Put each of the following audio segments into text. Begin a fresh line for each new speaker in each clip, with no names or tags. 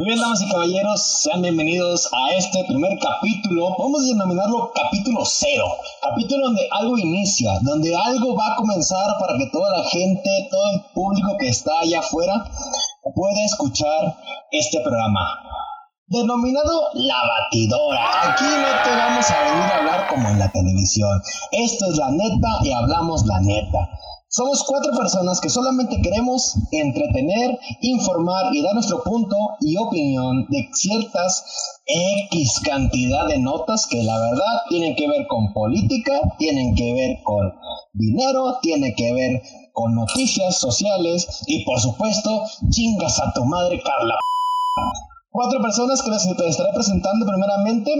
Muy bien, damas y caballeros, sean bienvenidos a este primer capítulo. Vamos a denominarlo capítulo cero. Capítulo donde algo inicia, donde algo va a comenzar para que toda la gente, todo el público que está allá afuera pueda escuchar este programa. Denominado La Batidora. Aquí no te vamos a venir a hablar como en la televisión. Esto es la neta y hablamos la neta. Somos cuatro personas que solamente queremos entretener, informar y dar nuestro punto y opinión de ciertas X cantidad de notas que la verdad tienen que ver con política, tienen que ver con dinero, tienen que ver con noticias sociales y por supuesto, chingas a tu madre Carla. Cuatro personas que les estaré presentando primeramente.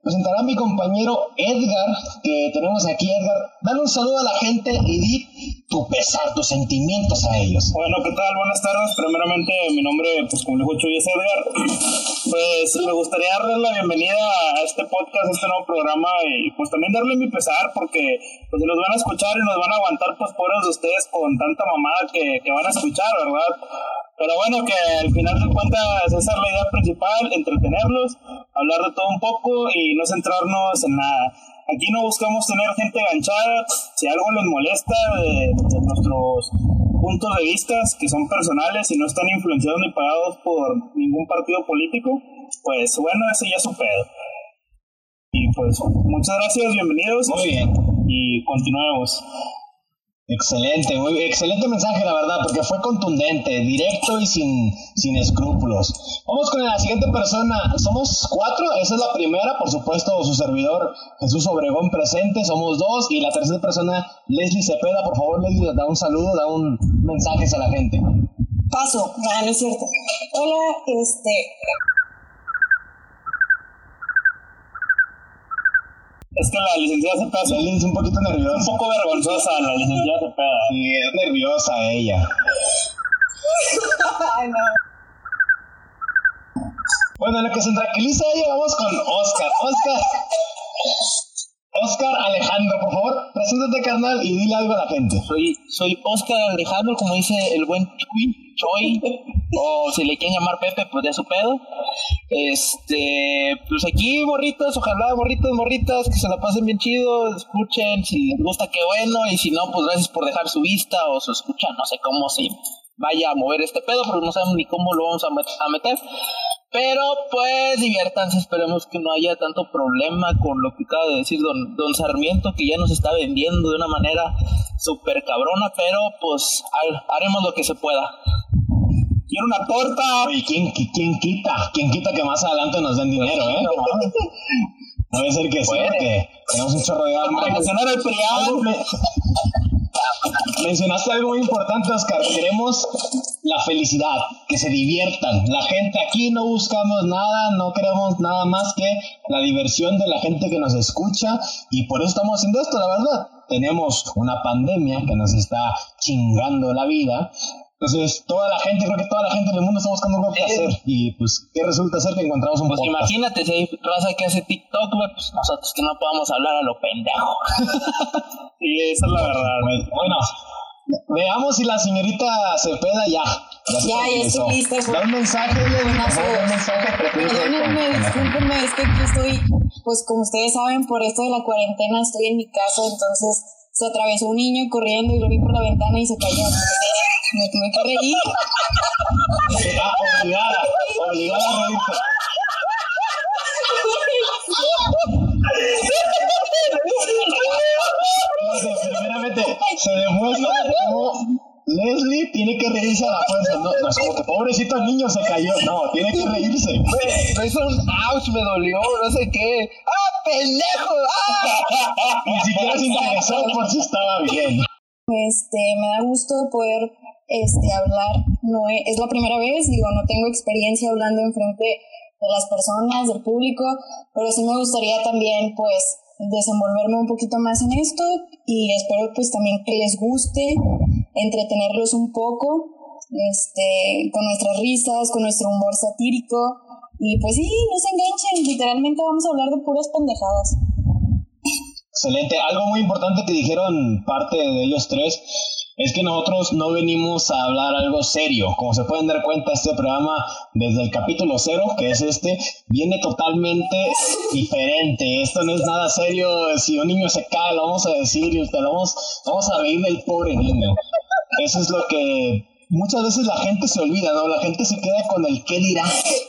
Presentará a mi compañero Edgar, que tenemos aquí. Edgar, dale un saludo a la gente y di tu pesar, tus sentimientos a ellos.
Bueno, ¿qué tal? Buenas tardes. Primeramente, mi nombre, pues como dijo Chuy, es Edgar. Pues me gustaría darle la bienvenida a este podcast, a este nuevo programa y pues también darle mi pesar porque pues nos van a escuchar y nos van a aguantar pues pobres de ustedes con tanta mamada que, que van a escuchar, ¿verdad? Pero bueno, que al final de cuentas esa es la idea principal, entretenerlos, hablar de todo un poco y no centrarnos en nada. Aquí no buscamos tener gente enganchada, si algo les molesta de, nuestros puntos de vista, que son personales y no están influenciados ni pagados por ningún partido político, pues bueno, ese ya es su pedo. Y pues muchas gracias, bienvenidos.
Muy bien.
Y continuemos.
Excelente, muy excelente mensaje, la verdad, porque fue contundente, directo y sin, sin escrúpulos. Vamos con la siguiente persona. Somos cuatro, esa es la primera, por supuesto, su servidor Jesús Obregón presente, somos dos. Y la tercera persona, Leslie Cepeda. Por favor, Leslie, da un saludo, da un mensaje a la gente.
Paso, no, no es cierto. Hola, este,
Es que la licenciada Cepeda
es un poquito nerviosa.
Un poco vergonzosa la licenciada Cepeda.
Sí, es nerviosa ella. Bueno, lo que se tranquiliza ella, vamos con Oscar. Oscar. Oscar Alejandro, por favor, preséntate, carnal, y dile algo a la gente.
Soy, soy Oscar Alejandro, como dice el buen Chuy, Choy, o si le quieren llamar Pepe, pues ya su pedo. Este, pues aquí, morritas, ojalá, morritas, morritas, que se la pasen bien chido, escuchen, si les gusta, qué bueno, y si no, pues gracias por dejar su vista o su escucha, no sé cómo se vaya a mover este pedo, pero no sabemos ni cómo lo vamos a meter. Pero pues diviértanse, esperemos que no haya tanto problema con lo que acaba de decir don, don Sarmiento, que ya nos está vendiendo de una manera súper cabrona, pero pues haremos lo que se pueda.
Quiero una torta.
¿Y ¿quién, quién quita? ¿Quién quita que más adelante nos den dinero, eh? No, debe ser que sí, porque tenemos un chorro de.
Para el.
Mencionaste algo muy importante, Oscar. Queremos la felicidad, que se diviertan. La gente aquí no buscamos nada, no queremos nada más que la diversión de la gente que nos escucha y por eso estamos haciendo esto, la verdad. Tenemos una pandemia que nos está chingando la vida. Entonces, toda la gente, creo que toda la gente del mundo está buscando algo que hacer. Y pues, ¿qué resulta ser que encontramos un
Pues imagínate, si hay raza que hace TikTok, pues nosotros que no podamos hablar a lo pendejo.
sí, esa es la verdad.
Bueno, Veamos si la señorita Cepeda ya.
Ya, ya, estoy lista.
Da un mensaje, le un mensaje.
Perdónenme, discúlpenme, es que aquí estoy, pues como ustedes saben, por esto de la cuarentena estoy en mi casa, entonces se atravesó un niño corriendo y lo vi por la ventana y se cayó. Me tuve que reír.
Ah, obligada, obligada a reírse. primeramente, se demuestra cómo Leslie tiene que reírse a la fuerza. No, no es como que pobrecito el niño se cayó. No, tiene que reírse.
Me hizo un ouch, me dolió, no sé qué. ¡Ah, pendejo! ¡Ah!
Ni siquiera se interesó por si estaba bien.
Este, me da gusto poder este, hablar. No es, es la primera vez, digo, no tengo experiencia hablando en frente de las personas, del público, pero sí me gustaría también, pues, desenvolverme un poquito más en esto y espero pues también que les guste, entretenerlos un poco, este, con nuestras risas, con nuestro humor satírico y pues sí, no se enganchen, literalmente vamos a hablar de puras pendejadas.
Excelente, algo muy importante que dijeron parte de ellos tres es que nosotros no venimos a hablar algo serio. Como se pueden dar cuenta, este programa desde el capítulo cero, que es este, viene totalmente diferente. Esto no es nada serio. Si un niño se cae, lo vamos a decir y usted vamos, vamos a reír del pobre niño. Eso es lo que muchas veces la gente se olvida, ¿no? La gente se queda con el qué dirá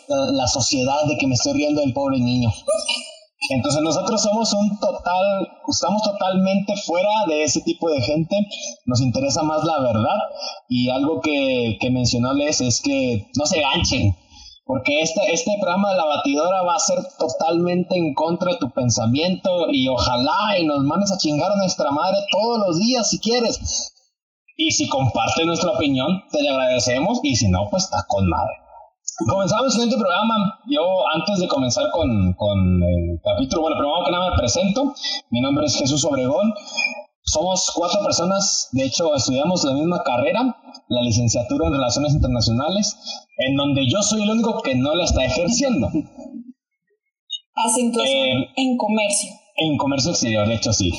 la sociedad de que me estoy riendo del pobre niño. Entonces nosotros somos un total, estamos totalmente fuera de ese tipo de gente, nos interesa más la verdad y algo que, que mencionó Les es que no se ganchen, porque este, este programa de la batidora va a ser totalmente en contra de tu pensamiento y ojalá y nos mandes a chingar a nuestra madre todos los días si quieres. Y si compartes nuestra opinión, te le agradecemos y si no, pues está con madre. Comenzamos en este programa. Yo, antes de comenzar con, el capítulo, bueno, primero que nada me presento. Mi nombre es Jesús Obregón. Somos cuatro personas, de hecho, estudiamos la misma carrera, la licenciatura en Relaciones Internacionales, en donde yo soy el único que no la está ejerciendo.
Acentuación eh, en comercio.
En comercio exterior, de hecho, sí.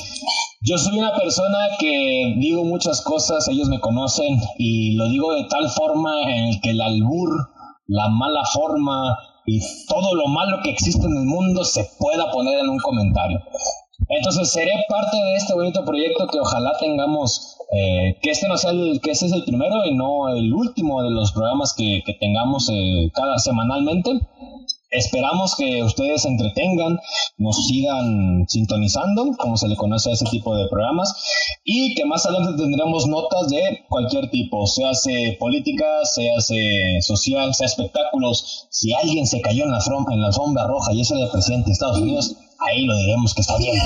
Yo soy una persona que digo muchas cosas, ellos me conocen, y lo digo de tal forma en que el albur la mala forma y todo lo malo que existe en el mundo se pueda poner en un comentario. Entonces seré parte de este bonito proyecto que ojalá tengamos, eh, que este no sea el, que este es el primero y no el último de los programas que, que tengamos eh, cada semanalmente. Esperamos que ustedes se entretengan, nos sigan sintonizando, como se le conoce a ese tipo de programas, y que más adelante tendremos notas de cualquier tipo, sea hace política, sea hace social, sea espectáculos. Si alguien se cayó en la, en la roja y es el presidente de Estados Unidos, ahí lo diremos que está bien.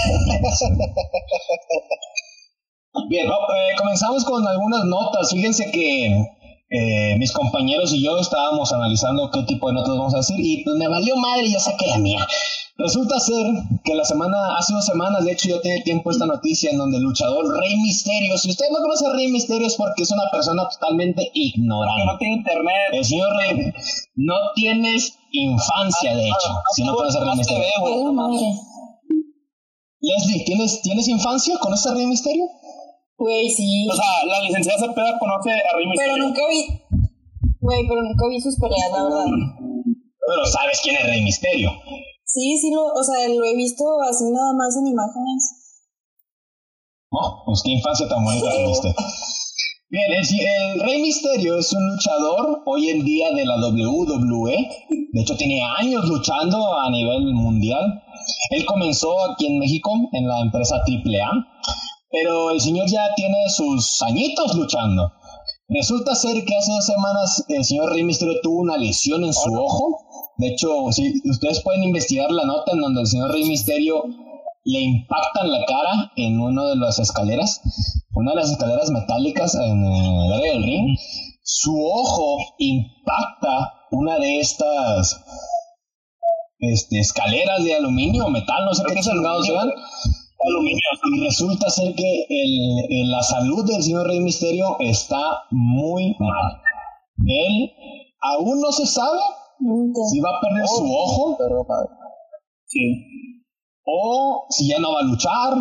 Bien, eh, comenzamos con algunas notas. Fíjense que eh, mis compañeros y yo estábamos analizando qué tipo de notas vamos a decir y pues me valió madre y yo saqué la mía. Resulta ser que la semana, hace dos semanas, de hecho yo tenía tiempo esta noticia en donde el luchador Rey Misterio, si usted no conoce a Rey Misterio es porque es una persona totalmente ignorante.
No tiene internet.
El señor Rey, no tienes infancia, de hecho, si no conoces a Rey Misterio. Leslie, ¿tienes, ¿tienes infancia? ¿Conoces a Rey Misterio?
Güey, sí.
O sea, la licenciada Cepeda conoce a Rey
Misterio. Pero nunca vi. Güey, pero nunca vi sus peleas, la verdad.
Pero sabes quién es Rey Misterio.
Sí, sí, lo, o sea, lo he visto así nada más en imágenes.
Oh, pues qué infancia tan bonita tuviste. Bien, el, Rey Misterio es un luchador hoy en día de la WWE. De hecho, tiene años luchando a nivel mundial. Él comenzó aquí en México en la empresa AAA pero el señor ya tiene sus añitos luchando. Resulta ser que hace dos semanas el señor Rey Misterio tuvo una lesión en su ojo. De hecho, si ustedes pueden investigar la nota en donde el señor Rey Misterio le impactan la cara en una de las escaleras, una de las escaleras metálicas en el área del ring. Su ojo impacta una de estas este, escaleras de aluminio o metal, no sé qué salgados sean resulta ser que el, la salud del señor Rey Misterio está muy mal. Él aún no se sabe si va a perder su ojo. O si ya no va a luchar,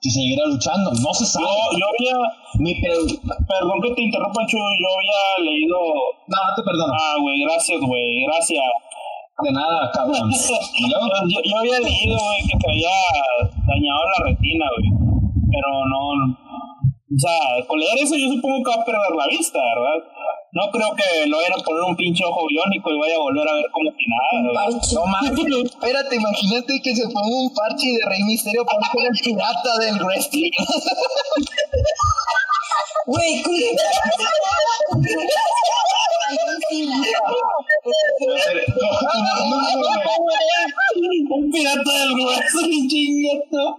si seguirá luchando, no se sabe.
Yo, había. perdón que te interrumpa, Chuy, yo había leído.
No, te perdono.
Ah, güey, gracias, güey, gracias.
De nada, cabrón.
yo, yo, había leído, güey, que se había dañado la retina, güey. Pero no, O sea, con leer eso yo supongo que va a perder la vista, ¿verdad? No creo que lo vayan a poner un pinche ojo biónico y vaya a volver a ver como que nada.
No mames, espérate, imagínate que se ponga un parche de Rey Misterio para ser el pirata del wrestling.
Güey,
un pirata del wrestling, chingato.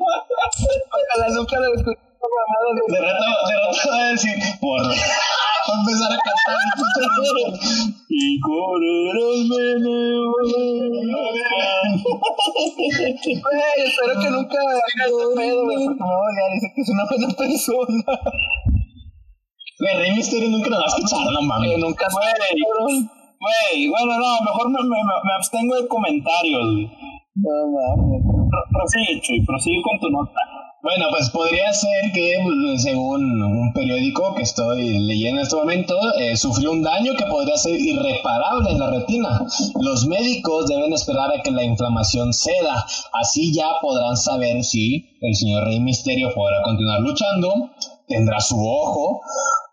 Ojalá lo.
De rato, de rato va a decir, por a empezar a cantar y
espero que nunca haga ese pedo, porque me va a odiar, dice que es una buena persona.
Rey Misterio nunca lo va a escuchar, no mames.
Nunca
fue, Güey, bueno, no, mejor me, me, me abstengo de comentarios,
No mames.
Prosigue, Chuy, prosigue con tu nota.
Bueno, pues podría ser que, pues, según un periódico que estoy leyendo en este momento, eh, sufrió un daño que podría ser irreparable en la retina. Los médicos deben esperar a que la inflamación ceda. Así ya podrán saber si el señor Rey Misterio podrá continuar luchando, tendrá su ojo,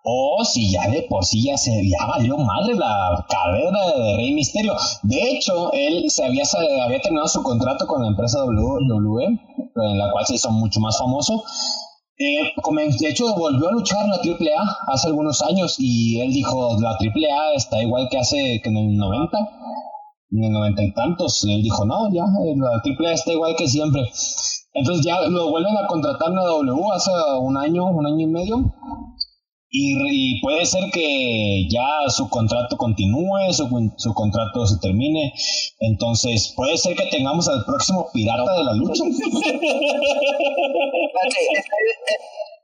o si ya de por sí ya se ya valió madre la carrera de Rey Misterio. De hecho, él se había, había terminado su contrato con la empresa WWE, en la cual se hizo mucho más famoso. Eh, de hecho, volvió a luchar en la AAA hace algunos años y él dijo, la AAA está igual que hace que en el 90, en el 90 y tantos. Él dijo, no, ya, eh, la AAA está igual que siempre. Entonces ya lo vuelven a contratar en la W hace un año, un año y medio. Y, y puede ser que ya su contrato continúe, su, su contrato se termine. Entonces puede ser que tengamos al próximo pirata de la lucha.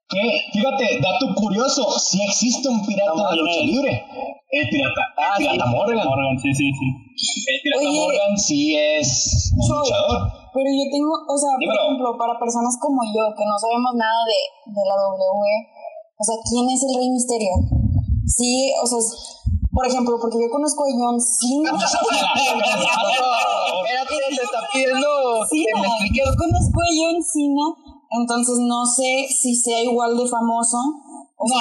Que, fíjate, dato curioso, si existe un pirata de la lucha libre. El pirata,
Ah,
el pirata Morgan.
Morgan, sí, sí, sí.
El pirata
Oye.
Morgan sí es un
Soy.
luchador.
Pero yo tengo, o sea, por ejemplo, para personas como yo, que no sabemos nada de, de la W, o sea, ¿quién es el Rey Misterio? Sí, o sea, por ejemplo, porque yo conozco a John Cena.
Espérate, te está pidiendo
Sí, yo conozco a John Cena, entonces no sé si sea igual de famoso. O sea,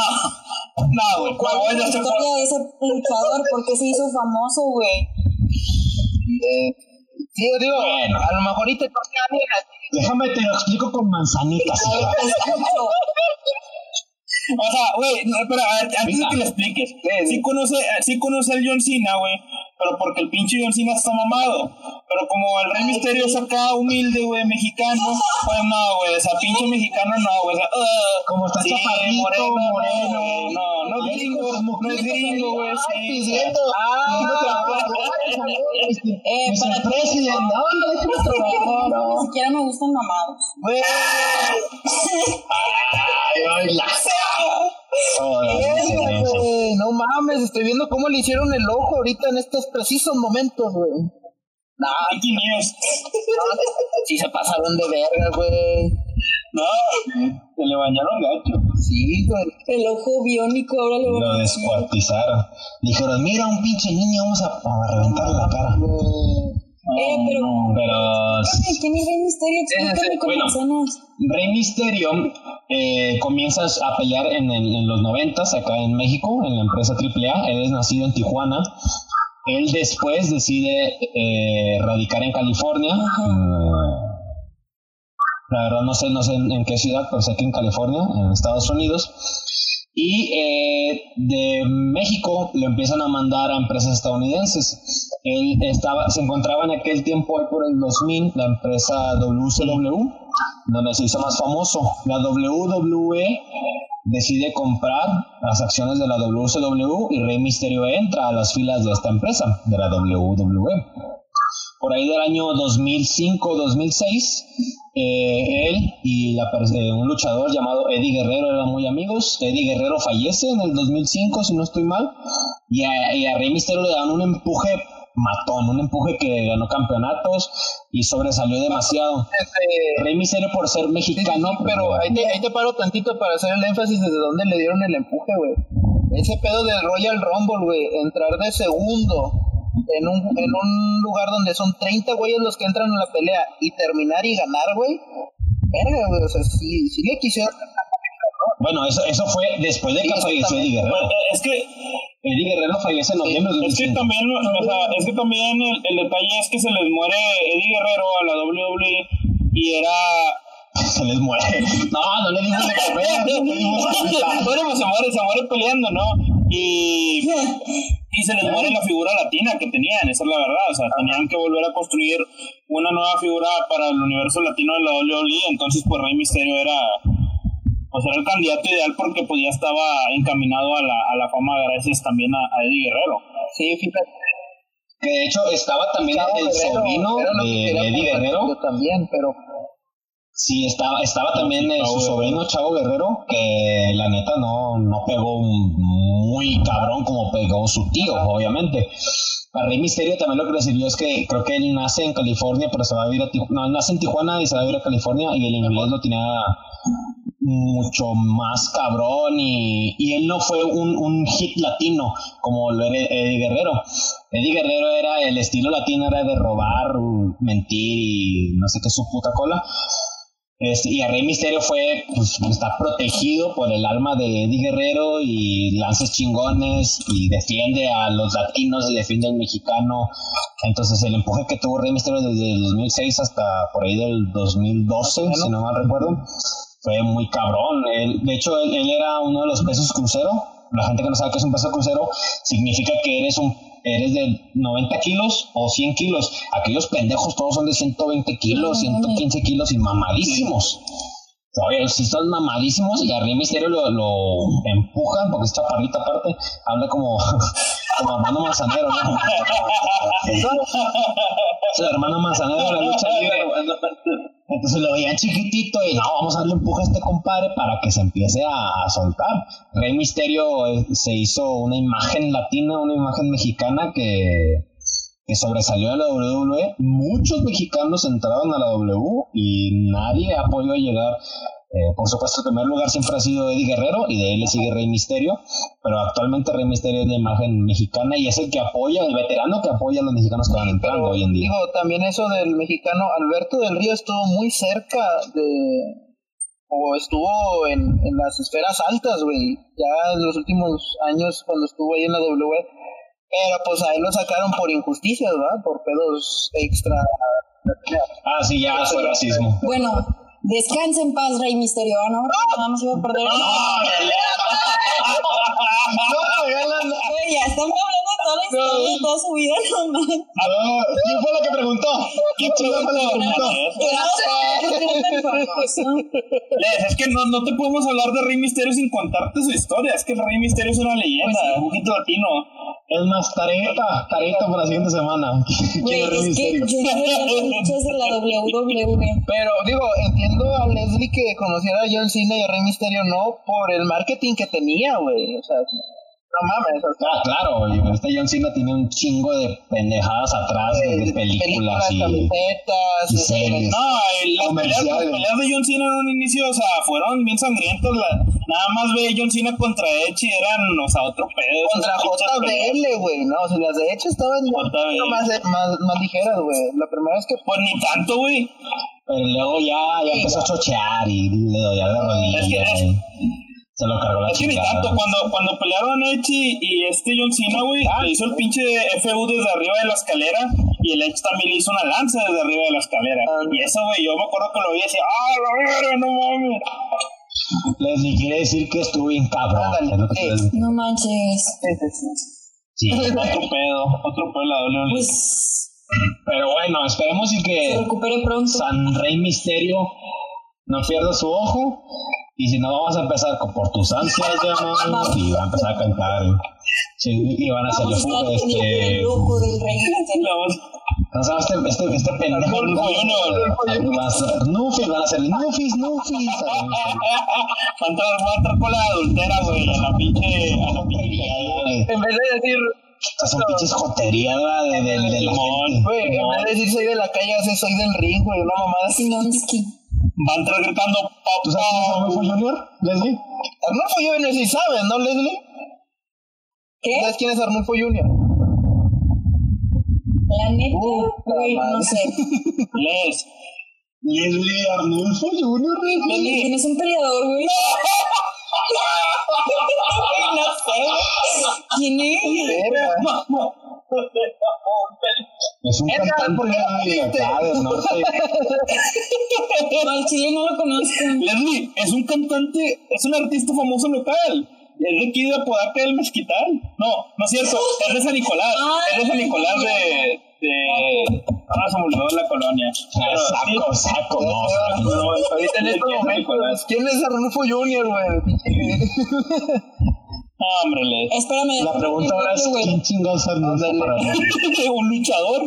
No, güey,
¿cuál
no,
es la historia de ese luchador? ¿Por qué se hizo famoso, güey?
Eh, sí, digo,
Bueno.
a lo mejor ahorita toca a alguien así.
Déjame te lo explico con manzanitas.
O sea, güey, no, pero a ver, antes de que le expliques, sí conoce, sí conoce al John Cena, güey, pero porque el pinche John Cena está mamado. Pero como el Rey Misterio es acá humilde, güey, mexicano, pues no, güey, o sea, pinche mexicano no, güey, o sea, uh,
Como está
sí,
chaparrito,
moreno,
moreno.
güey, no, no es gringo, no es gringo, güey, sí.
Pidiendo.
Eh,
Mr.
para
President, no, no, déjame trabajar,
no,
no.
ni siquiera me gustan mamados.
Güey,
Ay, ay,
güey, no mames, estoy viendo cómo le hicieron el ojo ahorita en estos precisos momentos, güey. Nah,
Mickey News.
sí se pasaron de verga, güey.
No, se le bañaron gacho.
Sí, güey.
El ojo biónico ahora lo
Lo descuartizaron. Dijeron, mira, un pinche niño, vamos a, a reventarle la cara.
Eh, pero. ¿Quién es Rey Misterio? Explícame con
bueno. Rey Misterio eh, comienza a pelear en, el- en los noventas acá en México, en la empresa AAA. Él es nacido en Tijuana. Él después decide eh, radicar en California. Mm, La verdad no sé, no sé en, en qué ciudad, pero sé que en California, en Estados Unidos. Y eh, de México lo empiezan a mandar a empresas estadounidenses. Él estaba, se encontraba en aquel tiempo, por el 2000, la empresa WCW, donde se hizo más famoso. La WWE decide comprar las acciones de la WCW y Rey Mysterio entra a las filas de esta empresa, de la WWE por ahí del año 2005-2006, eh, él y la eh, un luchador llamado Eddie Guerrero eran muy amigos. Eddie Guerrero fallece en el 2005, si no estoy mal, y a, y a Rey Mysterio le dan un empuje matón, un empuje que ganó campeonatos y sobresalió demasiado. Rey Mysterio por ser mexicano,
pero ahí te, ahí te paro tantito para hacer el énfasis desde dónde le dieron el empuje, güey. Ese pedo del Royal Rumble, güey, entrar de segundo en un, en un lugar donde son 30 güeyes los que entran a la pelea y terminar y ganar, güey. Verga, güey, o sea, sí le quisieron.
bueno, eso, eso fue después de que
Sí,
falleció Eddie Guerrero.
Es que
Eddie Guerrero fallece en noviembre de
Es que
2005.
también, o sea, es que también el, el detalle es que se les muere Eddie Guerrero a la WWE y era.
Se les muere. No, no le dimos de comer,
bueno, pues se muere, se muere peleando, ¿no? Y, y se les muere la figura latina que tenían, esa es la verdad. O sea, tenían que volver a construir una nueva figura para el universo latino de la WWE. Entonces, pues Rey Misterio era. Pues era el candidato ideal porque pues ya estaba encaminado a la, a la fama gracias también a, a Eddie Guerrero.
Sí, fíjate.
Que de hecho estaba también el
Guerrero,
sobrino de Eddie Guerrero.
yo también, pero
Sí, estaba, estaba también eh, su sobrino Chavo Guerrero, que la neta no, no pegó muy cabrón como pegó su tío, obviamente. A Rey Misterio también lo que le sirvió es que creo que él nace en California, pero se va a vivir a Tijuana. No, nace en Tijuana y se va a vivir a California y el inglés lo tenía mucho más cabrón y, y él no fue un, un, hit latino como lo era Eddie Guerrero. Eddie Guerrero era el estilo latino, era de robar, mentir y no sé qué su puta cola. Este, y a Rey Misterio fue, pues está protegido por el alma de Eddie Guerrero y lances chingones y defiende a los latinos y defiende al mexicano. Entonces el empuje que tuvo Rey Misterio desde el 2006 hasta por ahí del 2012, si no mal recuerdo, fue muy cabrón. Él, de hecho, él, él, era uno de los pesos crucero. La gente que no sabe qué es un peso crucero significa que eres un eres de 90 kilos o 100 kilos. Aquellos pendejos todos son de 120 kilos, 115 kilos y mamadísimos. Oye, si son mamadísimos y a Rey Misterio lo, lo empujan porque es chaparrita aparte, habla como, como hermano manzanero, ¿no? el hermano manzanero de la lucha libre. Entonces lo veían chiquitito y no, vamos a darle empuje a este compadre para que se empiece a, a, soltar. Rey Misterio eh, se hizo una imagen latina, una imagen mexicana que, que sobresalió a la WWE. Muchos mexicanos entraron a la W y nadie ha podido llegar. Eh, por supuesto, el primer lugar siempre ha sido Eddie Guerrero y de él le sigue Rey Misterio, pero actualmente Rey Misterio es de imagen mexicana y es el que apoya, el veterano que apoya a los mexicanos que van entrando hoy en día.
Digo, también eso del mexicano, Alberto del Río estuvo muy cerca de, o estuvo en, en las esferas altas, güey, ya en los últimos años cuando estuvo ahí en la W, pero pues a él lo sacaron por injusticias, ¿verdad? Por pedos extra.
Ah, sí, ya fue racismo.
Bueno, descansa en paz, Rey Misterio, ¿no? Nada más iba a perder.
No,
ya estamos hablando toda la historia de toda su vida, no manches.
¿Quién fue la que preguntó? ¿Quién chingón fue la que preguntó?
Les, es que no, no te podemos hablar de Rey Misterio sin contarte su historia. Es que el Rey Misterio es una leyenda, un poquito latino.
Es más, tareta, tareta para la siguiente semana.
Güey,
¿Quién es Rey
es que
Misterio?
yo no luchas de la WWE.
Pero digo, entiendo a Leslie que conociera a John Cena y a Rey Misterio no por el marketing que tenía, güey. O sea, no mames. O sea,
Ah, claro, este John Cena tiene un chingo de pendejadas atrás de películas y,
camisetas,
y series.
No, las peleas, las
Comerciales.
peleas de John Cena en un inicio, o sea, fueron bien sangrientas. La, nada más ve John Cena contra Edge y eran, o sea, otro pedo.
contra. JBL, güey, no, o sea, las de hecho estaban más, más, más ligeras, güey. La primera vez que
Pues ni tanto, güey.
Pero luego ya, ya empezó a chochear y le dolía la rodilla.
Es que
se lo cargó la
Es que ni tanto, cuando, cuando pelearon Edge y, y este John Cena, güey, le hizo el pinche FU desde arriba de la escalera y el Edge también le hizo una lanza desde arriba de la escalera. Y eso, güey, yo me acuerdo que lo vi y decía, ¡ah, la verga, no mames!
Leslie quiere decir que estuvo bien cabrón.
No manches.
Sí.
Otro pedo, otro pedo la WWE.
Pues
Pero bueno, esperemos y
se
que
recupere pronto.
San Rey Misterio no pierda su ojo. Y si no, vamos a empezar con por tus ansias, ya no. Y va a empezar a cantar. Sí, y van a
a
fuga.
estar
Este. No sabes, este, este, este pendejo.
Junior.
Va a ser Nufis, van a ser Nufis, Nufis.
Va a entrar, va a entrar con la adultera, güey, a la pinche. A la pinche.
en vez de decir,
Estas son pinches joterías de, de, de la
Simón,
gente.
güey, en vez de decir soy de la calle, soy del ring, güey, una mamada así.
Simonski.
Va a entrar gritando,
¿Tú sabes quién es
papá.
Arnulfo Junior, Leslie?
Arnulfo Junior sí sabes, ¿no, Leslie?
¿Qué?
¿Sabes quién es Arnulfo Junior?
La neta,
Uh,
güey, no sé.
Les.
Leslie Arnulfo Junior, Leslie.
¿Quién es un peleador, güey? no sé. ¿Quién es?
Es un
Edgar,
cantante
¿por qué no
de del norte.
No, chile no lo conozco.
Leslie es un cantante, es un artista famoso local. Es de aquí de Apodaca del Mezquital. No, no es cierto, es de San Nicolás.
Ah.
Es de San Nicolás de. de ah, se me olvidó la colonia. Pero sí,
Saco, saco, no. saco.
pero
Ahorita en
es de
estos
aquí de San Nicolás.
momentos, ¿quién es Arnulfo Junior, güey?
No, hombre, Les.
Espérame.
La pregunta ahora es. ¿quién chingados Arnulfo para mí?
un luchador.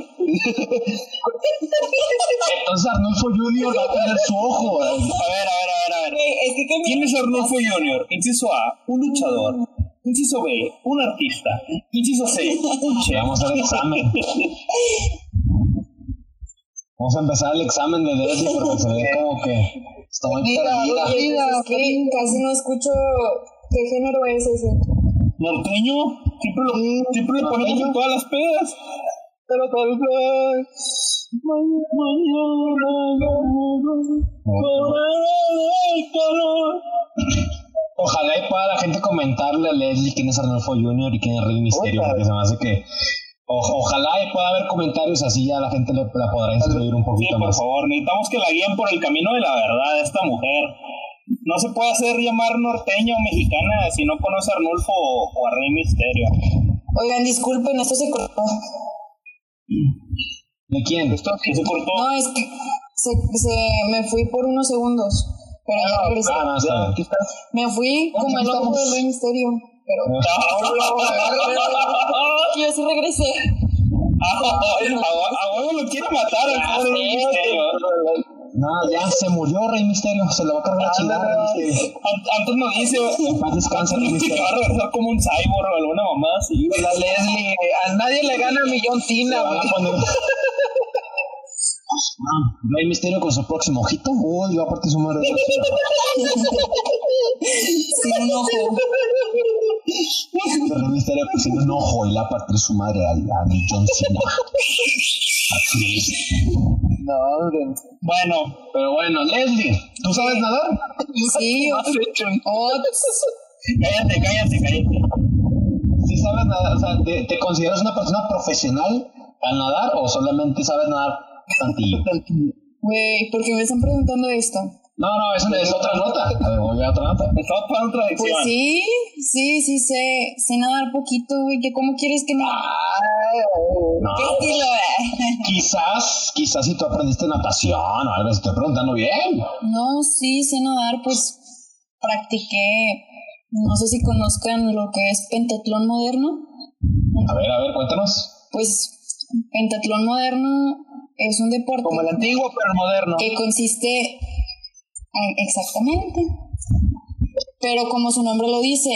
Entonces Arnulfo Junior va a tener su ojo. ¿verdad?
A ver, a ver, a ver, a ver.
Es que.
¿Quién es Arnulfo Junior? Inciso A, un luchador. Inciso B, un artista. Inciso C, un chef.
Vamos a hacer examen. Vamos a empezar el examen de Leslie porque se ve como que está muy perdida.
Pues es que casi no escucho qué género es ese.
Norteño, siempre lo, siempre lo ponemos en todas las pedas. Pero tal vez mañana el calor.
Ojalá y pueda la gente comentarle a Leslie quién es Arnulfo Jr. y quién es Rey Misterio, porque se me hace que. o- ojalá y pueda haber comentarios así, ya la gente le, la podrá instruir un
Sí,
poquito
por
más.
favor, necesitamos que la guíen por el camino de la verdad esta mujer. No se puede hacer llamar norteña o mexicana si no conoce a Arnulfo o, o a Rey Misterio.
Oigan, disculpen, esto se cortó.
¿De quién?
Que se cortó.
No, es que se, se, me fui por unos segundos. Pero ya regresé.
Ah, no, está.
Aquí está.
Me fui como el ojo del Rey Misterio. Pero yo sí regresé.
a, a huevo lo quiere matar al pobre Rey Misterio.
No, ya se murió Rey Misterio, se lo va a cargar la chingada Rey Misterio.
An- Antes nos dice
En paz descanse Rey Misterio.
va a regresar como un cyborg o alguna mamá así.
La Leslie, a nadie le gana a Millón Tina,
a
güey.
poner- Ah, Rey Misterio con su próximo ojito. Uy, va a partir su madre.
Sin un ojo.
Rey Misterio pues, sin un ojo y le va a partir su madre a, a. Así es.
No.
Bueno,
Pero bueno, Leslie, ¿tú sabes nadar?
Sí,
¿Qué has hecho?
cállate, cállate, cállate.
¿Sí sabes nadar? O sea, ¿te, te consideras una persona profesional al nadar o solamente sabes nadar tantillo?
güey, ¿por qué me están preguntando esto?
No, no, eso es otra nota. A ver, voy a otra nota.
Estamos para otra
Pues sí, sí, sí sé, sé nadar poquito, güey, que cómo quieres que no...
No,
¿Qué estilo, eh?
quizás, quizás si tú aprendiste natación o algo, te estoy preguntando bien.
No, sí, sé nadar, pues practiqué, no sé si conozcan lo que es pentatlón moderno.
A ver, a ver, cuéntanos.
Pues pentatlón moderno es un deporte
Como el antiguo, pero moderno.
que consiste exactamente, pero como su nombre lo dice,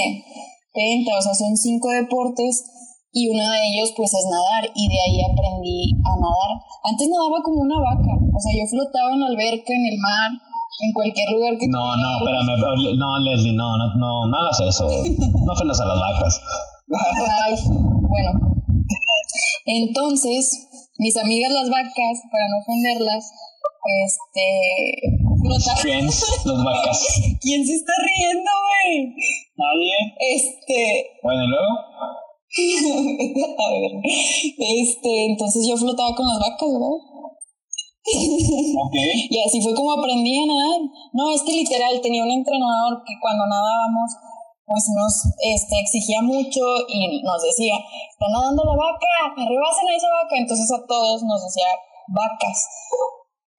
penta, o sea, son cinco deportes y uno de ellos pues es nadar y de ahí aprendí a nadar. Antes nadaba como una vaca, o sea, yo flotaba en la alberca, en el mar, en cualquier lugar que
No, no, espérame. No, Leslie, no, no, no, no hagas eso. No ofendas a las vacas.
Ay, bueno. Entonces, mis amigas las vacas, para no ofenderlas, este,
Friends, vacas.
¿Quién se está riendo, güey?
Nadie.
Este,
Bueno, y luego.
a ver, este, entonces yo flotaba con las vacas, ¿verdad?
Ok.
Y así fue como aprendí a nadar. No, es que literal tenía un entrenador que cuando nadábamos, pues nos este, exigía mucho y nos decía, está nadando la vaca, arrebasen a esa vaca. Entonces a todos nos decía vacas.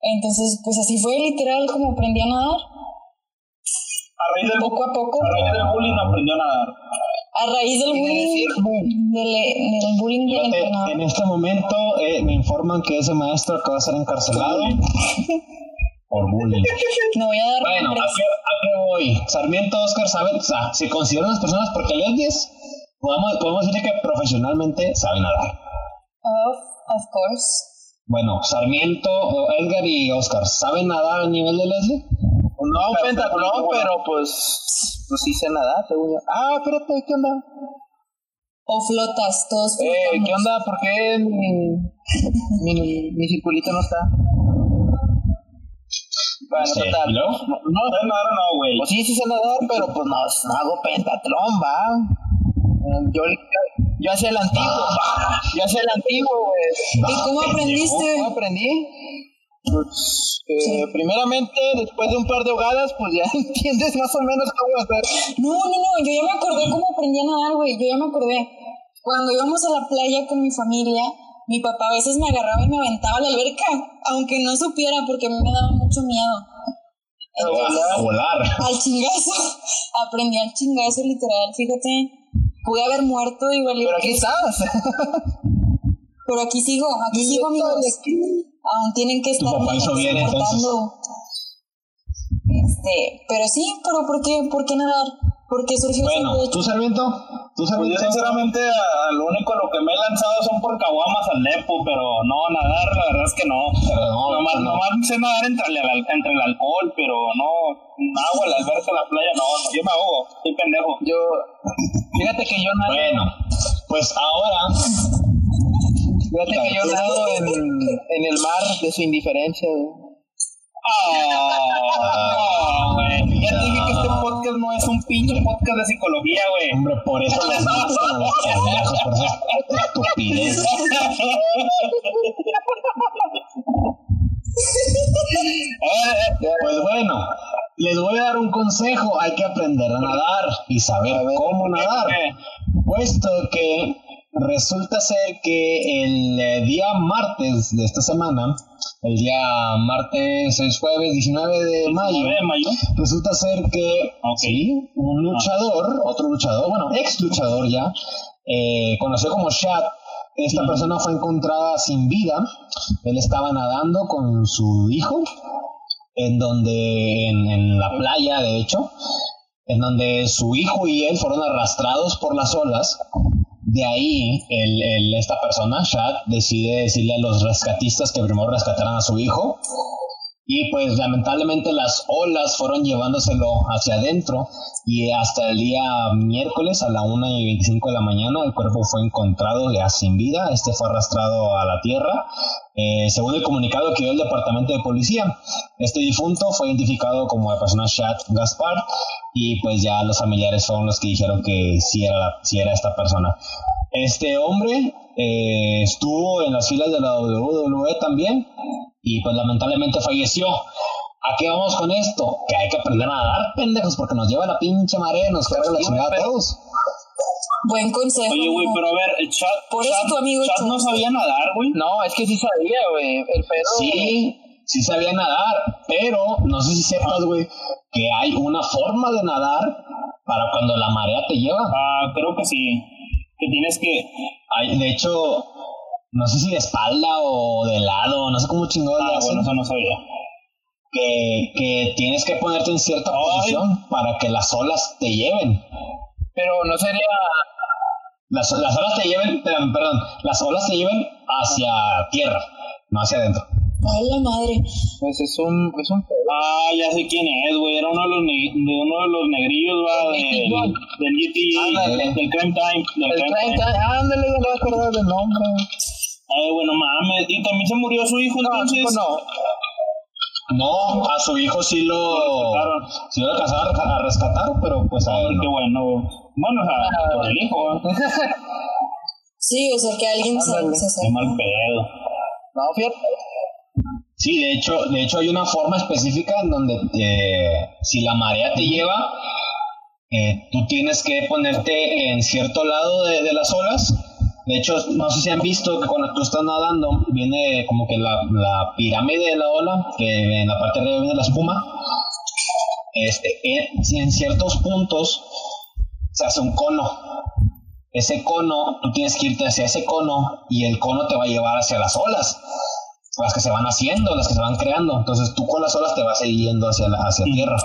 Entonces, pues así fue literal como aprendí a nadar.
A raíz del,
Poco a poco,
a raíz del bullying aprendió a nadar.
a raíz del bullying, del, del bullying del
Fíjate,
entrenador.
en este momento eh, me informan que ese maestro acaba de ser encarcelado por bullying.
Me voy a dar
Bueno, ¿a qué, a qué voy? Sarmiento, Oscar, ¿saben? O sea, se consideran las personas porque Leslie podemos, podemos decir que profesionalmente saben nadar.
Of, of course.
Bueno, Sarmiento, Edgar y Oscar, ¿saben nadar al nivel de Leslie?
No, pentatlón, pero pues, pues sí sé nadar, según yo. Ah, espérate, ¿qué onda?
O flotas, todos
Eh,
flotamos.
¿qué onda? ¿Por qué mi, mi, mi circulito no está? Bueno,
Sí,
total.
¿y luego?
No, no,
¿Sabes nadar o no, güey?
pues sí, sí sé nadar, pero pues no, no hago pentatlón, va. Eh, Yo, yo hacía el antiguo. Yo hacía el antiguo, güey.
¿Y cómo aprendiste?
¿Cómo aprendí? Pues, eh, primeramente, después de un par de hogadas, pues ya entiendes más o menos cómo hacer.
No, no, no, yo ya me acordé cómo aprendí a nadar, güey. Yo ya me acordé. Cuando íbamos a la playa con mi familia, mi papá a veces me agarraba y me aventaba a la alberca, aunque no supiera porque a mí me daba mucho miedo. Entonces,
A volar.
al chingazo, aprendí al chingazo literal, fíjate. Pude haber muerto igual.
Pero aquí estás.
Pero aquí sigo, aquí sigo, amigos. Aún tienen que estar soportando. Este, pero sí, pero ¿por qué, por qué nadar? ¿Por qué surgió
Bueno? ¿tú, Sarmiento? ¿Tú
Pues yo sinceramente a- lo único a lo que me he lanzado son por caguamas al Nepo, pero no nadar, la verdad es que no.
No,
nomás,
no.
nomás sé nadar entre el, entre el alcohol, pero no, agua, la alberca, la playa, no, yo me ahogo, soy pendejo.
Yo, fíjate que yo nado,
Bueno, pues ahora
fíjate que yo nado en, en el mar de su indiferencia, güey.
Güey. Ya te dije que este podcast no es un pinche podcast de psicología, güey.
Hombre, por eso los pendejos, por esa estupidez. Pues bueno, les voy a dar un consejo. Hay que aprender a nadar y saber cómo nadar. Puesto que resulta ser que el eh, día martes de esta semana, el día martes es jueves 19 de mayo,
9 de mayo.
Resulta ser que un luchador, otro luchador, bueno, ex luchador ya, eh, conocido como Shad, esta persona fue encontrada sin vida. Él estaba nadando con su hijo, en donde, en, en la playa, de hecho, en donde su hijo y él fueron arrastrados por las olas. De ahí, el, el- esta persona, Shad, decide decirle a los rescatistas que primero rescataran a su hijo. Y pues lamentablemente las olas fueron llevándoselo hacia adentro y hasta el día miércoles a la 1 y 25 de la mañana el cuerpo fue encontrado ya sin vida, este fue arrastrado a la tierra. Eh, según el comunicado que dio el departamento de policía, este difunto fue identificado como la persona Shad Gaspar y pues ya los familiares son los que dijeron que sí era, sí era esta persona. Este hombre eh, estuvo en las filas de la WWE también y pues lamentablemente falleció. ¿A qué vamos con esto? Que hay que aprender a nadar, pendejos, porque nos lleva la pinche marea y nos carga la chingada a todos.
Buen consejo.
Oye, güey, pero a ver, el chat.
Por eso
Chad-
tu amigo
Chad
Chad.
no sabía nadar, güey.
No, es que sí sabía, güey. El pedo.
Sí, sí sabía nadar, pero no sé si sepas, güey, que hay una forma de nadar para cuando la marea te lleva.
Ah, creo que sí. Que tienes que.
Hay, de hecho, no sé si de espalda o de lado, no sé cómo chingón
Ah, bueno, eso no sabía.
que, que tienes que ponerte en cierta
Ay.
posición para que las olas te lleven.
Pero no sería.
Las, las olas te lleven, perdón, las olas te lleven hacia tierra, no hacia adentro.
Ay, la madre.
Pues es un, es un pedo.
Ah, ya sé quién es, güey. Era uno de los, ne- de uno de los negrillos, va, del, del GTA,
Ándale.
del Crime Time. Del
El
Crime
30,
Time.
ándale, no me acuerdo del nombre.
Ay, bueno, mames. Y también se murió su hijo,
No,
entonces.
no.
No, a su hijo sí lo,
rescataron.
sí lo alcanzaron a a rescatar, pero pues a él
qué
no.
bueno. Bueno, o sea,
Ah.
por el hijo, güey.
Sí, o sea, que alguien se,
Qué mal pedo.
No, fíjate.
Sí, de hecho, de hecho hay una forma específica en donde eh, si la marea te lleva, eh, tú tienes que ponerte en cierto lado de, las olas. De hecho, no sé si han visto que cuando tú estás nadando, viene como que la, la pirámide de la ola, que en la parte de arriba viene la espuma. Este, en ciertos puntos se hace un cono. Ese cono, tú tienes que irte hacia ese cono y el cono te va a llevar hacia las olas las que se van haciendo, las que se van creando. Entonces tú con las olas te vas yendo hacia, la, hacia tierra.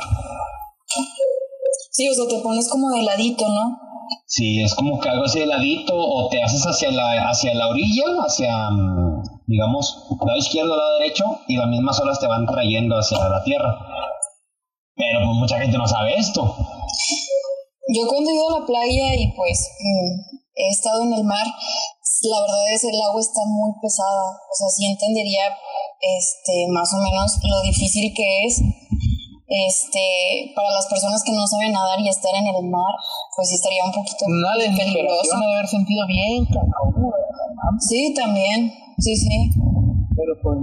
Sí, o sea, te pones como de ladito, ¿no?
Sí, es como que algo así de ladito o te haces hacia la, hacia la orilla, hacia, mm, digamos, lado izquierdo, lado derecho y las mismas olas te van trayendo hacia la tierra. Pero pues mucha gente no sabe esto.
Yo cuando he ido a la playa y pues mm, he estado en el mar, la verdad es el agua está muy pesada. O sea, sí entendería este, más o menos lo difícil que es este, para las personas que no saben nadar y estar en el mar, pues sí estaría un poquito
Una
peligroso.
de haber sentido bien, cabrón.
Sí, también. Sí, sí.
Pero pues.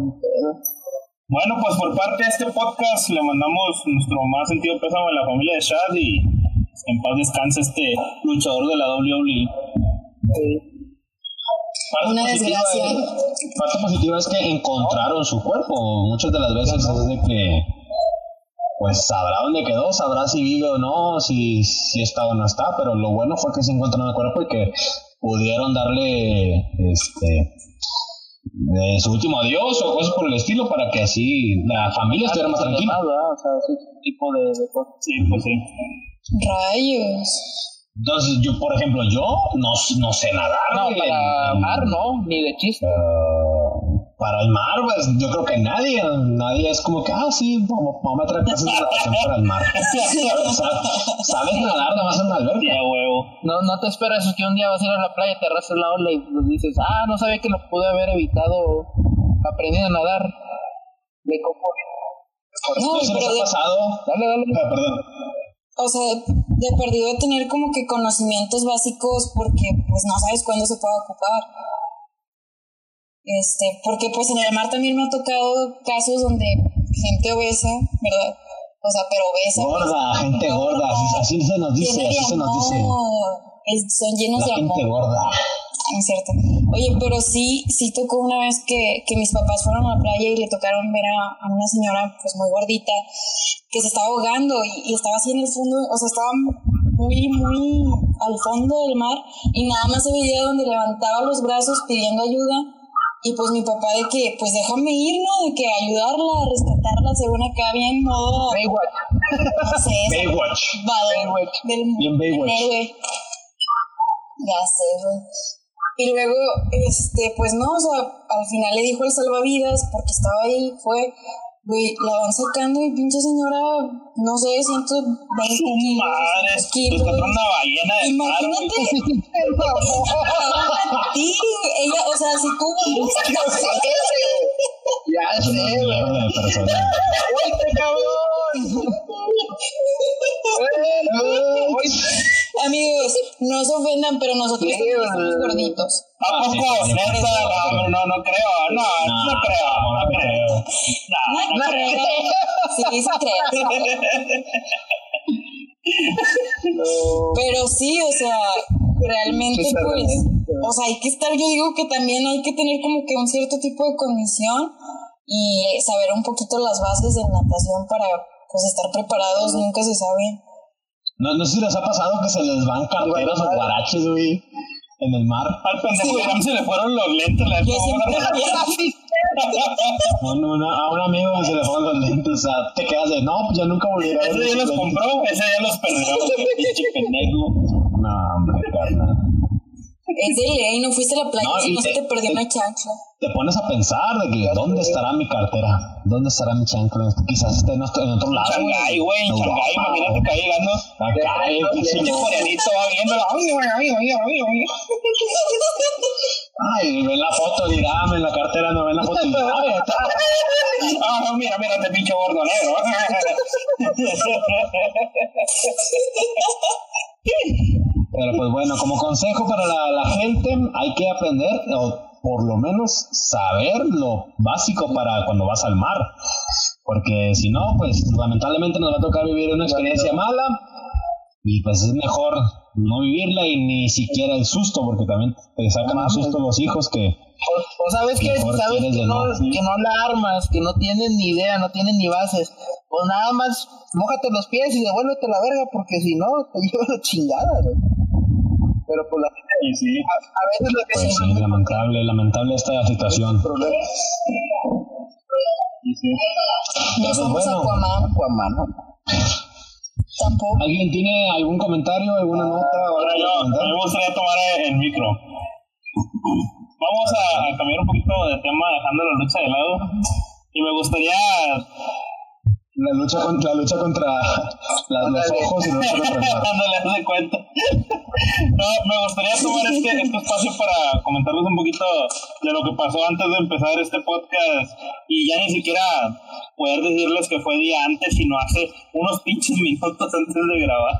Bueno, pues por parte de este podcast le mandamos nuestro más sentido pésame a la familia de Shad y en paz descanse este luchador de la WWE.
Parte
Una desgracia.
es- parte positiva es que encontraron su cuerpo. Muchas de las veces es de que, pues sabrá dónde quedó, sabrá si vive o no, si, si está o no está, pero lo bueno fue que se encontraron el cuerpo y que pudieron darle este de su último adiós o cosas por el estilo para que así la familia estuviera más tranquila.
O sea, ese tipo de, de cosas.
Sí, pues sí.
Rayos.
Entonces, yo, por ejemplo, yo no, no sé nadar.
No,
güey,
para mar no, ni de chiste.
Ah, para el mar, pues yo creo que nadie, nadie es como que, ah, sí, vamos, vamos a traer clases de natación para el mar. Sabes nadar nada más en una alberca.
Huevo.
No, no te esperas que un día vas a ir a la playa, te arrasas la ola y dices, ah, no sabía que lo pude haber evitado aprendiendo a nadar. De cómo.
No,
¿No les
pero
ha pasado?
Dale, dale.
Ah, perdón.
O sea, de perdido tener como que conocimientos básicos porque pues no sabes cuándo se puede ocupar. Este, porque pues en el mar también me ha tocado casos donde gente obesa, ¿verdad? O sea, pero obesa.
Gorda, gente gorda, así, así se nos dice, así se nos dice.
es- son llenos
La
de amor.
gente gorda.
No es cierto. Oye, pero sí, sí tocó una vez que, que mis papás fueron a la playa y le tocaron ver a, a una señora pues muy gordita que se estaba ahogando y, y estaba así en el fondo, o sea, estaba muy, muy al fondo del mar y nada más se veía donde levantaba los brazos pidiendo ayuda y pues mi papá de que, pues déjame ir, ¿no? De que ayudarla, rescatarla, según acá bien modo,
Baywatch.
no sé,
Baywatch.
Salvador
Baywatch.
del
Bien Baywatch.
Ya sé, güey. Y luego, este, pues no, o sea, al final le dijo el salvavidas, porque estaba ahí, fue, güey, la van sacando y pinche señora, no sé, 120
Su madre,
kilos.
rescató una ballena de.
Imagínate. Sí, ella, o sea, si tú.
Ya sé, güey.
De persona.
Amigos, no se ofendan, pero nosotros somos
güey.
gorditos.
¿A
sí,
poco? no, no, no creo. No, no, creo.
No, no creo.
No, no creo.
Sí, sí creo. Pero sí, o sea, realmente pues, o sea, hay que estar, yo digo que también hay que tener como que un cierto tipo de condición y eh, saber un poquito las bases de natación para pues estar preparados, nunca se sabe.
No, no sé si les ha pasado que se les van carteras o guaraches, güey, en el mar.
Al pendejo Irán se le fueron los lentes. La
Yo siempre
A un, una- a un amigo se le fueron los lentes, o sea, te quedas de, no, pues yo nunca volveré a ver
Ese ya
esos
los
lentes".
compró, ese ya los perdió. Pinche pendejo.
No, hombre, carnal.
Es de ley, no fuiste a la playa
No, y
no se
te-
te perdió una chancla.
Te pones a pensar de que, ¿dónde estará mi cartera? ¿Dónde estará mi chancla? Quizás esté en otro, en otro lado.
Shanghái, güey, en Shanghái, imagínate que ahí llegando.
Acá, eh, pinche
coreanito va viéndolo. Ay, ay, ay, ay, ay, ay.
Ay, ven la foto, dirá, "Ah, en la cartera no ven la foto. Ay, está.
Ah, no, mira, mira este pinche gordo negro.
Pero pues bueno, como consejo para la, la gente, hay que aprender, o por lo menos saber lo básico para cuando vas al mar. Porque si no, pues lamentablemente nos va a tocar vivir una experiencia mala. Y pues es mejor no vivirla y ni siquiera el susto, porque también te sacan un susto los hijos que...
O, o sabes que sabes que no,
no,
que no la armas, que no tienen ni idea, no tienen ni bases. Pues nada más, mójate los pies y devuélvete la verga, porque si no, te lleva la chingada, güey. Pero por la
Y sí.
a, a veces lo que
Pues sí, lamentable, lamentable esta situación.
Y sí.
No
Pero
somos
bueno.
Aquaman,
Aquaman, ¿no?
tampoco.
¿Alguien tiene algún comentario, alguna nota? o
Ahora yo, me gustaría tomar el micro. Vamos a, a cambiar un poquito de tema, dejando la lucha de lado. Y me gustaría
La lucha contra, la lucha contra la- los ojos y la lucha contra el mar.
Ándale, haz de cuenta. No, me gustaría tomar este, este espacio para comentarles un poquito de lo que pasó antes de empezar este podcast y ya ni siquiera poder decirles que fue día antes, sino hace unos pinches minutos antes de grabar.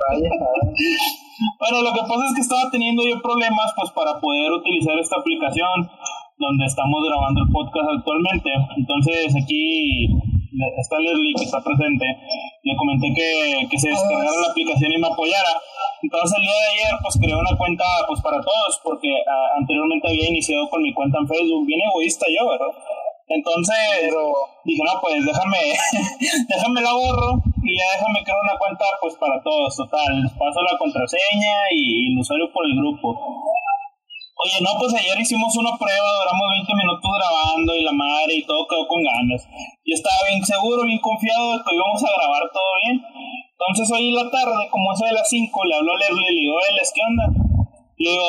Bueno, lo que pasa es que estaba teniendo yo problemas pues para poder utilizar esta aplicación donde estamos grabando el podcast actualmente. Entonces aquí está Leslie que está presente. Le comenté que, que se descargara la aplicación y me apoyara. Entonces el día de ayer pues creé una cuenta pues para todos porque ah, anteriormente había iniciado con mi cuenta en Facebook. Bien egoísta yo, ¿verdad? Entonces dije, no, pues déjame, déjame la borro y ya déjame crear una cuenta pues para todos, total. Les paso la contraseña y, el usuario por el grupo. Oye, no, pues ayer hicimos una prueba, duramos 20 minutos grabando y la madre y todo quedó con ganas. Yo estaba bien seguro, bien confiado de que íbamos a grabar todo bien. Entonces hoy en la tarde, como eso de las 5, le hablo a Leslie y le digo, Eles, ¿qué onda? Le digo,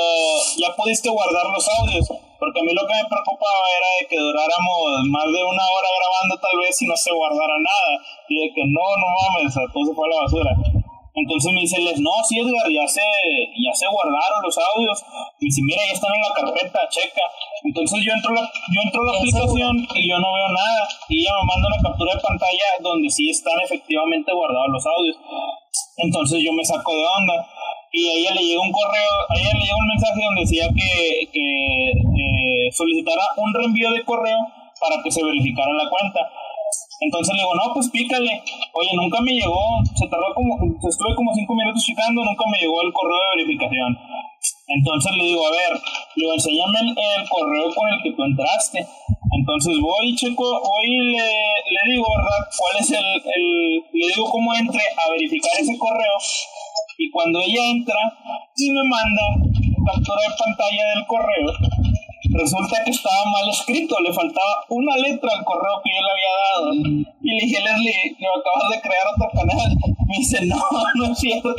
¿ya pudiste guardar los audios? Porque a mí lo que me preocupaba era de que duráramos más de una hora grabando tal vez y no se guardara nada. Y de que no, no mames, todo se fue a la basura. Entonces me dice, Les, no, sí, Edgar, ya se, ya se guardaron los audios. Me dice, mira, ya están en la carpeta, checa. Entonces yo entro, la, yo entro a la aplicación y yo no veo nada. Y ella me manda una captura de pantalla donde sí están efectivamente guardados los audios. Entonces yo me saco de onda. Y a ella le llega un correo, a ella le llega un mensaje donde decía que, que eh, solicitara un reenvío de correo para que se verificara la cuenta. Entonces le digo, no, pues pícale. Oye, nunca me llegó, se tardó como, estuve como cinco minutos checando, nunca me llegó el correo de verificación. Entonces le digo, a ver, le enséñame el, correo con el que tú entraste. Entonces voy, checo, voy y le, le digo, ¿verdad? ¿Cuál es el, el, le digo cómo entre a verificar ese correo? Y cuando ella entra y me manda captura de pantalla del correo, resulta que estaba mal escrito, le faltaba una letra al correo que yo le había dado. Y le dije, Leslie, le acabas de crear otro canal. Me dice, no, no es cierto.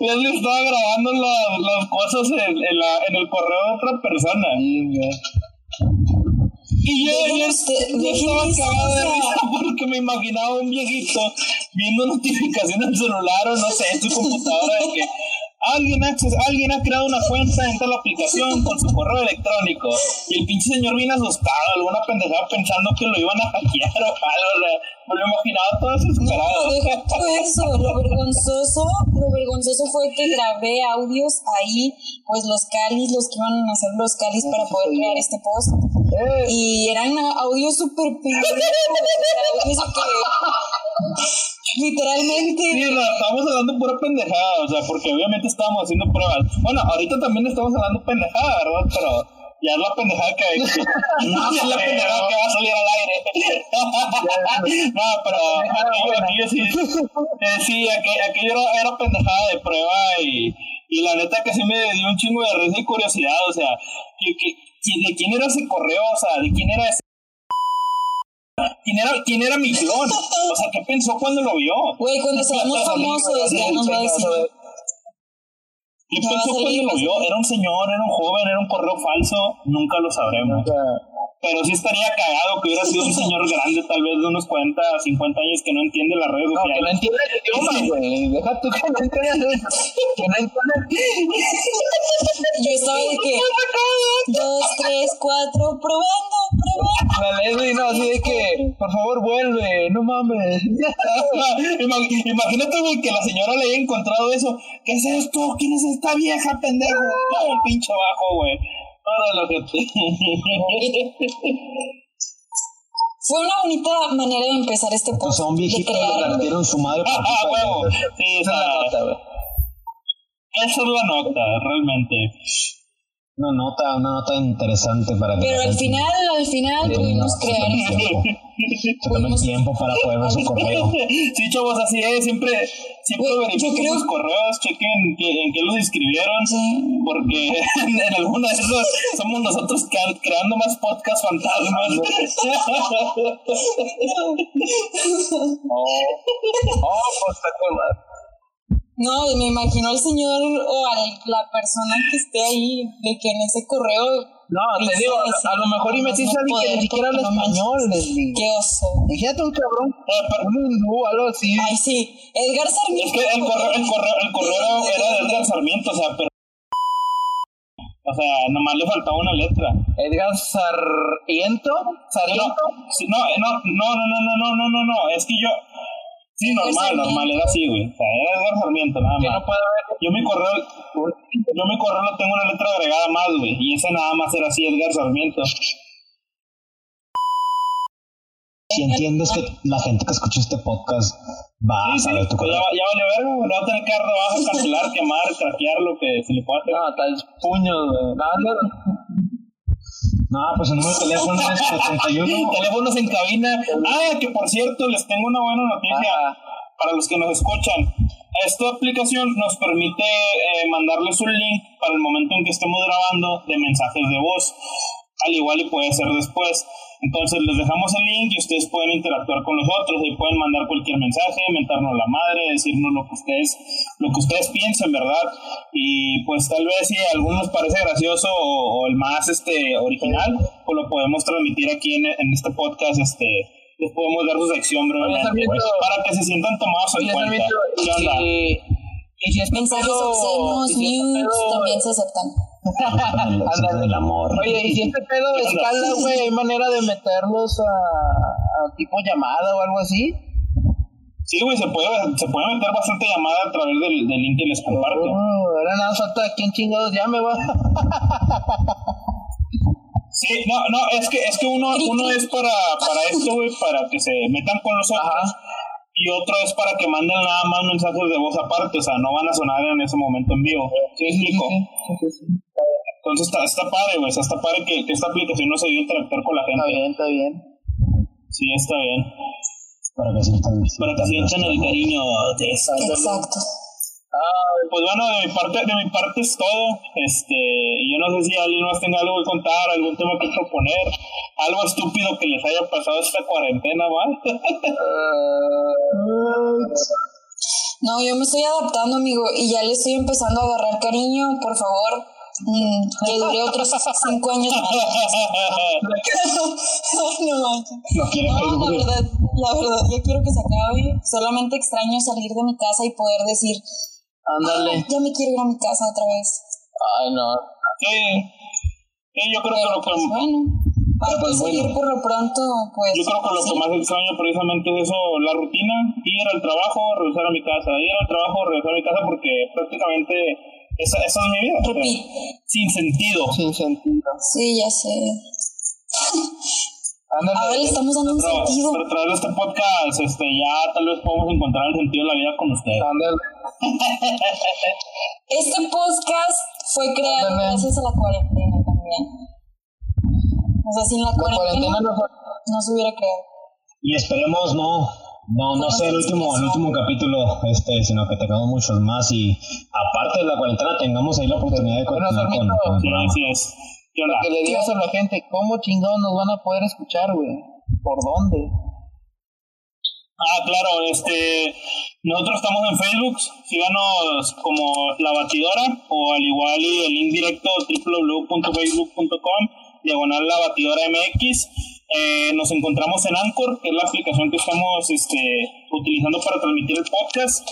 Leslie estaba grabando las, cosas en, en, el correo de otra persona. Y yo, yo, estaba cagado de risa porque me imaginaba un viejito viendo notificaciones en el celular o no sé, en su computadora de que Alguien ha, alguien ha creado una cuenta en la aplicación con su correo electrónico y el pinche señor viene asustado, alguna pendejada pensando que lo iban a hackear o algo, me lo imaginaba todo desesperado.
No, eso, lo vergonzoso, lo vergonzoso fue que grabé audios ahí, pues los calis, los que iban a hacer los calis para poder crear este post. Eh. Y eran audios súper pendejos, Literalmente.
Sí, estábamos hablando pura pendejada, o sea, porque obviamente estábamos haciendo pruebas. Bueno, ahorita también estamos hablando pendejada, ¿verdad? Pero ya es la pendejada que, no es la pendejada que va a salir al aire. no, pero aquello, sí, eh, sí aquello, era, era, pendejada de prueba y, y la neta que sí me dio un chingo de risa y curiosidad, o sea, que, que, de quién era ese correo, o sea, de quién era ese ¿Quién era, ¿Quién era mi clon? O sea, ¿qué pensó cuando lo vio?
Güey, cuando seamos famosos, ya nos va a decir.
¿Qué pensó cuando lo vio? ¿Era un señor, era un joven, era un correo falso? Nunca lo sabremos. Pero sí estaría cagado que hubiera sido un señor grande, tal vez de unos 40, 50 años, que no entiende las redes sociales.
No, que no entiende el idioma, güey. Deja tú que no entiende Que no entiende.
Yo estaba de que. Dos, tres, cuatro, probando, probando.
No, así de que, por favor, vuelve, no mames.
Imagínate, güey, que la señora le haya encontrado eso. ¿Qué es esto? ¿Quién es esta vieja, pendejo? Un pinche abajo, güey.
Fue una bonita manera de empezar este
post. Son viejitos que dieron su madre.
Ah, huevo. Sí, esa es la nota, Esa es la nota, realmente.
Una nota, una nota interesante para
que. Pero al final, al final pudimos crear.
Se toma tiempo para poder ver su correo.
Sí, chavos, así es. Siempre, siempre verifiquen sus correos, chequen en qué los escribieron. Porque en, alguna de esos somos nosotros creando más podcast fantasmas.
oh, oh, pues está
no, me imagino al señor o a la persona que esté ahí, de que en ese correo.
No, te digo, a, lo mejor y metiste a alguien que ni siquiera habla español, Leslie.
Qué oso.
Imagínate un cabrón, eh, un hindú, algo así.
Ay, sí. Edgar Sarmiento.
Es que el correo, el correo, el correo era de Edgar Sarmiento, o sea, pero. O sea, nomás le faltaba una letra.
Edgar Sarmiento. ¿Sarmiento?
No, no, no, no, no, no, no, no, no, no, es que yo, Sí, normal, normal, era así, güey. O sea, era Edgar Sarmiento, nada más.
No puede ver.
Yo mi correo, yo mi correo lo tengo una letra agregada más, güey. Y ese nada más era así, Edgar Sarmiento.
Si entiendes que la gente que escucha este podcast va
a saber tu pues correo. Ya, ya vale ver, güey. Lo va a tener que dar cancelar, quemar, craquear, lo que se le pueda hacer.
Ah, tal puños, güey.
No, pues el número de teléfono es 71.
Teléfonos en cabina. Ah, que por cierto, les tengo una buena noticia para los que nos escuchan. Esta aplicación nos permite eh, mandarles un link para el momento en que estemos grabando de mensajes de voz. Al igual y puede ser después. Entonces les dejamos el link y ustedes pueden interactuar con nosotros y pueden mandar cualquier mensaje, mentarnos la madre, decirnos lo que ustedes, lo que ustedes piensen, ¿verdad? Y pues tal vez si a algunos parece gracioso o, el más este original, pues lo podemos transmitir aquí en, en este podcast, este les podemos dar su sección brevemente, pues, para que se sientan tomados en cuenta. ¿Qué onda?
Y si es mensajes obscenos, news, también se aceptan.
Del amor.
Oye, y si este pedo escala, güey, ¿hay manera de meterlos a, a, tipo llamada o algo así?
Sí, güey, se puede, se puede meter bastante llamada a través del, del link que les comparto.
Oh, ahora nada falta quién chingados llame, va.
Sí, no, no, es que, es que uno, uno es para, para esto, güey, para que se metan con nosotros y otro es para que manden nada más mensajes de voz aparte, o sea, no van a sonar en ese momento en vivo. ¿Sí explico? Entonces está, está padre, güey, está padre que, que, esta aplicación no se a interactuar con la gente.
Está bien, está bien.
Sí, está bien.
Para que sientan,
para que sientan el cariño de esa.
Exacto.
Ah, pues bueno, de mi parte, de mi parte es todo. Este, yo no sé si alguien más tenga algo que contar, algún tema que proponer, algo estúpido que les haya pasado esta cuarentena, ¿va?
no, yo me estoy adaptando, amigo, y ya le estoy empezando a agarrar cariño, por favor. Mm, que dure otros cinco años más. no,
no,
no, la verdad, la verdad, yo quiero que se acabe. Solamente extraño salir de mi casa y poder decir,
Ándale.
ya me quiero ir a mi casa otra vez.
Ay, no.
Sí. Sí, yo creo que lo que.
Pues, bueno, para pues, seguir por lo pronto, pues.
Yo creo que lo que más extraño precisamente es eso, la rutina, ir al trabajo, regresar a mi casa, ir al trabajo, regresar a mi casa, porque prácticamente esa, esa es mi vida. sin sentido.
Sin sentido.
Sí, ya sé. a ver, estamos dando un sentido.
Pero través de este podcast, este, ya tal vez podemos encontrar el sentido de la vida con ustedes.
este podcast fue creado gracias a la cuarentena también. O sea, sin la, cuarentena, no, se hubiera creado.
Y esperemos no, no, no ser el último, el último capítulo, este, sino que tengamos muchos más y aparte de la cuarentena tengamos ahí la oportunidad de continuar con, con,
sí, así es.
que le digas a la gente, ¿cómo chingados nos van a poder escuchar, güey? ¿Por dónde?
Ah, claro, este, nosotros estamos en Facebook, síganos como La Batidora o al igual y el link directo www.facebook.com diagonal La Batidora MX. Eh, nos encontramos en Anchor, que es la aplicación que estamos este, utilizando para transmitir el podcast.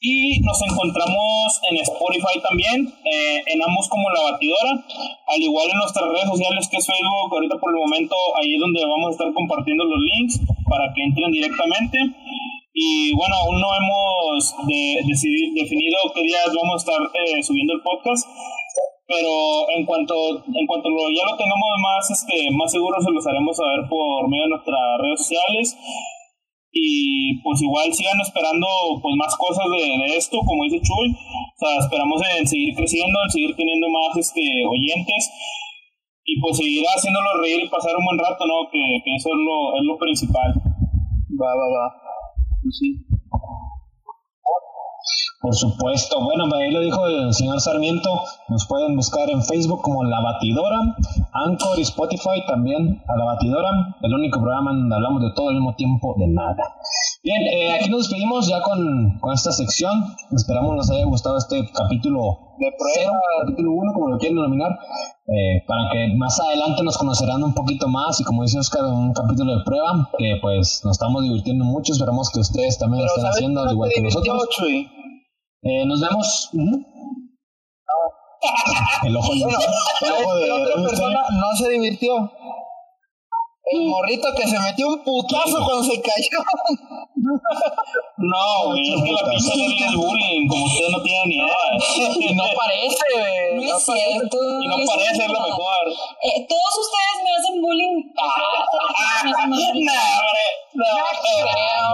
Y nos encontramos en Spotify también, eh, en ambos como La Batidora, al igual en nuestras redes sociales que es Facebook, ahorita por el momento ahí es donde vamos a estar compartiendo los links para que entren directamente. Y bueno, aún no hemos definido qué días vamos a estar eh, subiendo el podcast, pero en cuanto en cuanto lo, ya lo tengamos más este más seguro se los haremos saber por medio de nuestras redes sociales. Y pues igual sigan esperando pues más cosas de, esto como dice Chuy o sea esperamos en seguir creciendo en seguir teniendo más este oyentes. Y pues seguir haciéndolo reír y pasar un buen rato no que, que eso es lo, es lo principal.
Va va va. Pues sí
por supuesto. Bueno, ahí lo dijo el señor Sarmiento. Nos pueden buscar en Facebook como La Batidora, Anchor y Spotify también a La Batidora. El único programa donde hablamos de todo al mismo tiempo, de nada. Bien, eh, aquí nos despedimos ya con, con, esta sección. Esperamos nos haya gustado este capítulo
de prueba,
capítulo 1, como lo quieren denominar. Eh, para que más adelante nos conocerán un poquito más y como dice Oscar, un capítulo de prueba que pues nos estamos divirtiendo mucho. Esperamos que ustedes también lo estén haciendo, al igual que nosotros. Eh, nos vemos. El ojo,
bueno, el ojo de otra persona no se divirtió. El morrito que se metió un putazo cuando se cayó.
No, güey, es que la pizza es el bullying, como ustedes no tienen ni idea.
No parece,
güey. No, es cierto.
Y no parece lo mejor.
Eh, todos ustedes me hacen bullying.
No, hombre. No, no creo.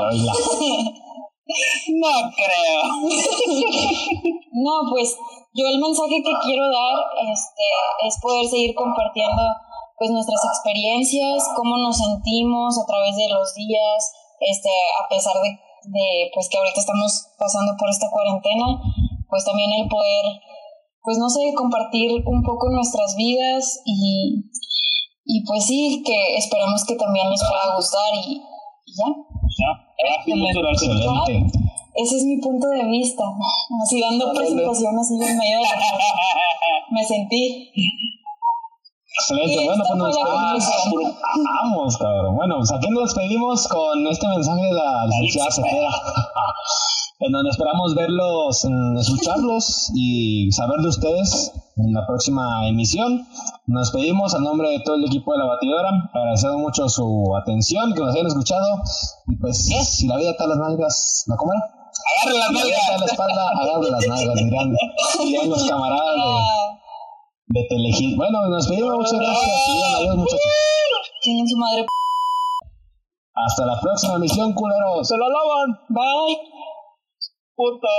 No creo.
no, pues yo el mensaje que quiero dar este, es poder seguir compartiendo pues nuestras experiencias, cómo nos sentimos a través de los días, este, a pesar de, de pues que ahorita estamos pasando por esta cuarentena, pues también el poder, pues no sé, compartir un poco nuestras vidas y, y pues sí, que esperamos que también les pueda gustar y, y ya.
Ya.
Excelente.
Ese es mi punto de vista. Así dando presentación así en medio de Me sentí.
Excelente, bueno, pues nos. Vamos, cabrón. Bueno, pues aquí nos despedimos con este mensaje de la licenciada Cepeda. En donde esperamos verlos, escucharlos y saber de ustedes en la próxima emisión. Nos despedimos a nombre de todo el equipo de la batidora. Agradecemos mucho su atención, que nos hayan escuchado. Y pues, si la vida está a las nalgas, ¿la cómo era?
Agarre las
Si la vida está a la
nalgas.
espalda, agarre las nalgas, dirán, dirán los camaradas de, de Telehit. Bueno, nos despedimos, muchas gracias. adiós, muchachos.
Tienen su madre.
Hasta la próxima emisión, culeros.
Se lo lavan.
Bye.
Putos.